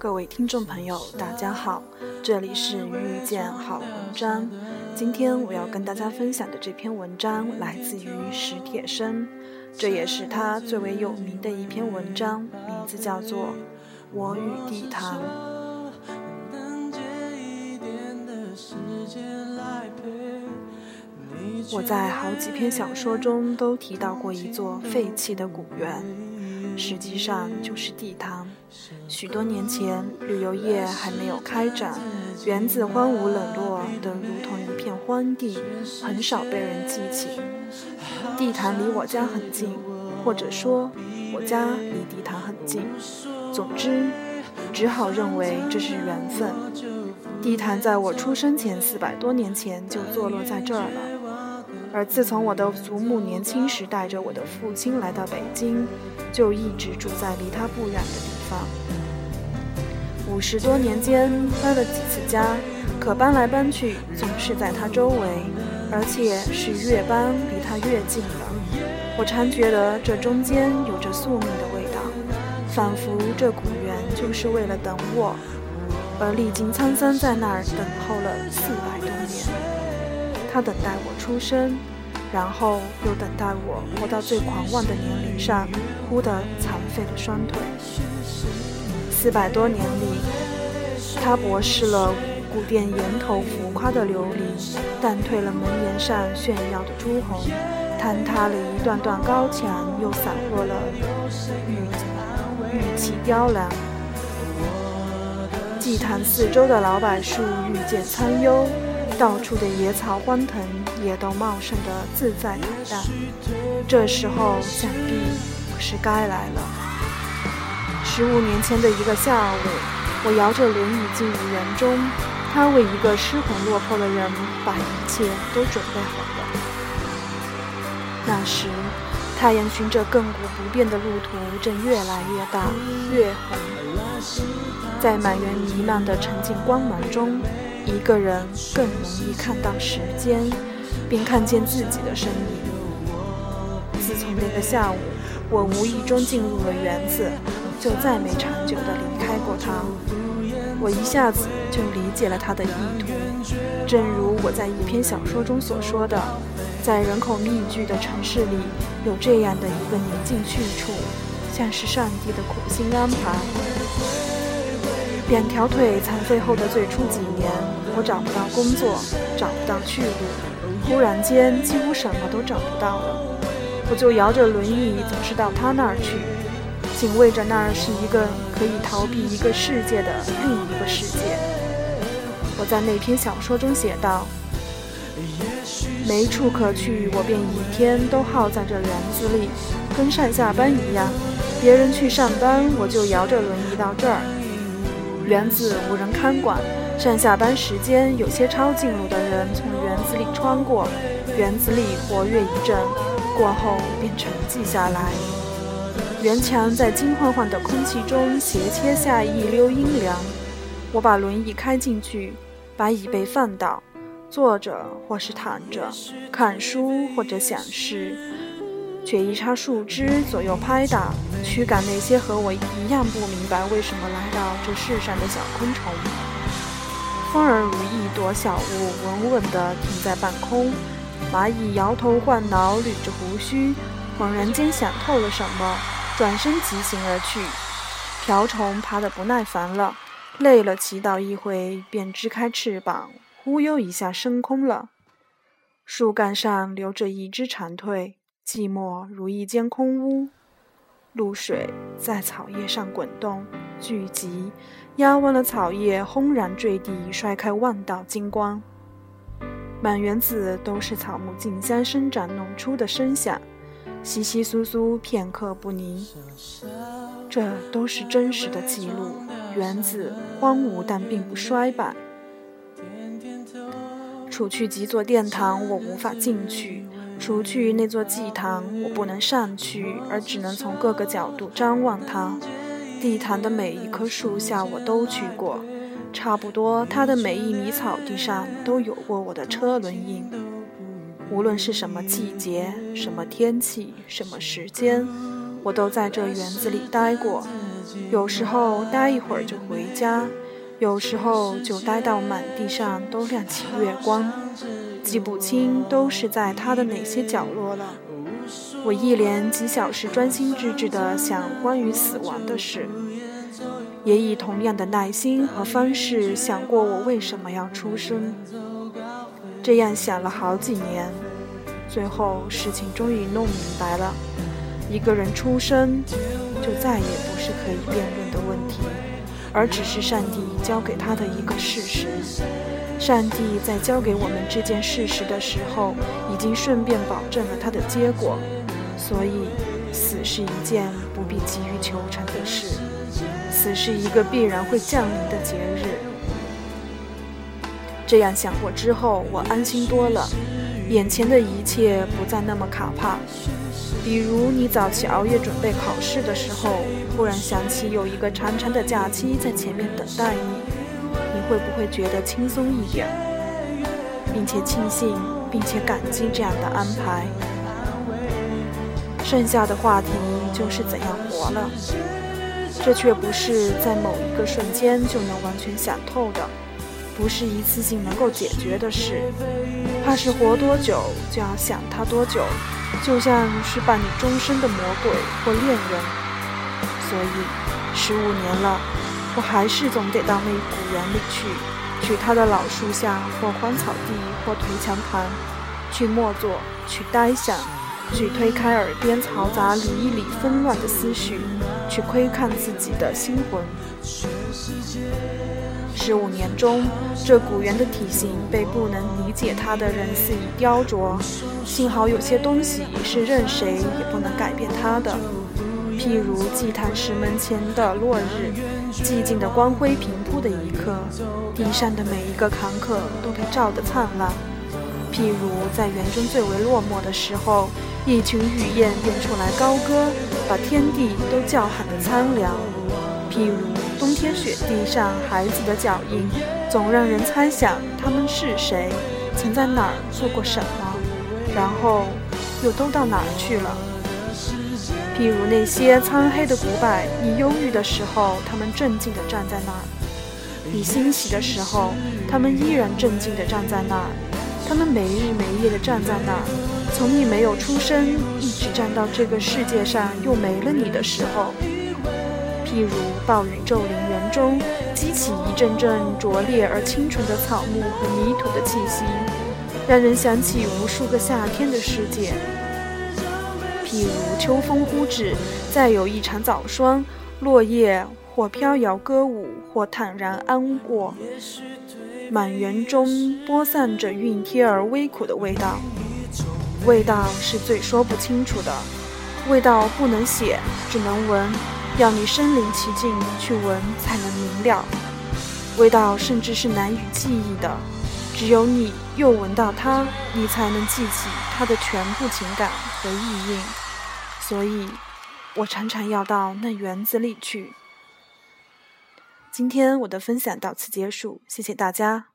各位听众朋友，大家好，这里是遇见好文章。今天我要跟大家分享的这篇文章来自于史铁生，这也是他最为有名的一篇文章，名字叫做《我与地坛》。我在好几篇小说中都提到过一座废弃的古园，实际上就是地坛。许多年前，旅游业还没有开展，园子荒芜冷落的如同一片荒地，很少被人记起。地坛离我家很近，或者说，我家离地坛很近。总之，只好认为这是缘分。地坛在我出生前四百多年前就坐落在这儿了。而自从我的祖母年轻时带着我的父亲来到北京，就一直住在离他不远的地方。五十多年间搬了几次家，可搬来搬去总是在他周围，而且是越搬离他越近了。我常觉得这中间有着宿命的味道，仿佛这古园就是为了等我，而历经沧桑在那儿等候了四百多年。他等待我出生，然后又等待我活到最狂妄的年龄上，忽地残废了双腿。四百多年里，他博视了古殿檐头浮夸的琉璃，淡退了门檐上炫耀的朱红，坍塌了一段段高墙，又散落了玉玉砌雕梁。祭坛四周的老柏树愈见苍幽。到处的野草欢腾，也都茂盛的自在坦荡。这时候想必我是该来了。十五年前的一个下午，我摇着轮椅进入园中，他为一个失魂落魄的人把一切都准备好了。那时，太阳循着亘古不变的路途正越来越大，越红，在满园弥漫的沉静光芒中。一个人更容易看到时间，并看见自己的身影。自从那个下午，我无意中进入了园子，就再没长久地离开过它。我一下子就理解了他的意图，正如我在一篇小说中所说的，在人口密集的城市里，有这样的一个宁静去处，像是上帝的苦心安排。两条腿残废后的最初几年，我找不到工作，找不到去路，忽然间几乎什么都找不到了。我就摇着轮椅，总是到他那儿去，警卫着那儿是一个可以逃避一个世界的另一个世界。我在那篇小说中写道：没处可去，我便一天都耗在这园子里，跟上下班一样。别人去上班，我就摇着轮椅到这儿。园子无人看管，上下班时间，有些抄近路的人从园子里穿过，园子里活跃一阵，过后便沉寂下来。园墙在金晃晃的空气中斜切下一溜阴凉。我把轮椅开进去，把椅背放倒，坐着或是躺着，看书或者想事。却一插树枝，左右拍打，驱赶那些和我一样不明白为什么来到这世上的小昆虫。风儿如一朵小雾，稳稳地停在半空。蚂蚁摇头晃脑，捋着胡须，猛然间想透了什么，转身疾行而去。瓢虫爬得不耐烦了，累了，祈祷一回，便支开翅膀，忽悠一下升空了。树干上留着一只长蜕。寂寞如一间空屋，露水在草叶上滚动聚集，压弯了草叶，轰然坠地，摔开万道金光。满园子都是草木竞相生长弄出的声响，稀稀疏疏，片刻不宁。这都是真实的记录。园子荒芜，但并不衰败。除去几座殿堂，我无法进去。除去那座祭坛，我不能上去，而只能从各个角度张望它。地坛的每一棵树下，我都去过，差不多它的每一米草地上都有过我的车轮印。无论是什么季节、什么天气、什么时间，我都在这园子里待过。有时候待一会儿就回家，有时候就待到满地上都亮起月光，记不清都是在他的哪些角落了。我一连几小时专心致志地想关于死亡的事，也以同样的耐心和方式想过我为什么要出生。这样想了好几年，最后事情终于弄明白了：一个人出生，就再也不是可以辩论的问题，而只是上帝交给他的一个事实。上帝在交给我们这件事实的时候，已经顺便保证了它的结果。所以，死是一件不必急于求成的事，死是一个必然会降临的节日。这样想过之后，我安心多了，眼前的一切不再那么可怕。比如你早起熬夜准备考试的时候，忽然想起有一个长长的假期在前面等待你，你会不会觉得轻松一点，并且庆幸，并且感激这样的安排？剩下的话题就是怎样活了，这却不是在某一个瞬间就能完全想透的。不是一次性能够解决的事，怕是活多久就要想他多久，就像是伴你终身的魔鬼或恋人。所以，十五年了，我还是总得到那古园里去，去他的老树下或荒草地或颓墙旁，去默坐，去呆想，去推开耳边嘈杂理一理纷乱的思绪，去窥看自己的心魂。十五年中，这古园的体型被不能理解它的人肆意雕琢。幸好有些东西是任谁也不能改变它的，譬如祭坛石门前的落日，寂静的光辉平铺的一刻，地上的每一个坎坷都被照得灿烂。譬如在园中最为落寞的时候，一群雨燕便出来高歌，把天地都叫喊得苍凉。譬如冬天雪地上孩子的脚印，总让人猜想他们是谁，曾在哪儿做过什么，然后又都到哪儿去了。譬如那些苍黑的古柏，你忧郁的时候，他们镇静地站在那儿；你欣喜的时候，他们依然镇静地站在那儿。他们没日没夜地站在那儿，从你没有出生，一直站到这个世界上又没了你的时候。譬如暴雨骤临园中，激起一阵阵灼烈而清纯的草木和泥土的气息，让人想起无数个夏天的世界。譬如秋风忽至，再有一场早霜，落叶或飘摇歌舞，或坦然安过，满园中播散着熨贴而微苦的味道。味道是最说不清楚的，味道不能写，只能闻。要你身临其境去闻，才能明了。味道甚至是难以记忆的，只有你又闻到它，你才能记起它的全部情感和意蕴。所以，我常常要到那园子里去。今天我的分享到此结束，谢谢大家。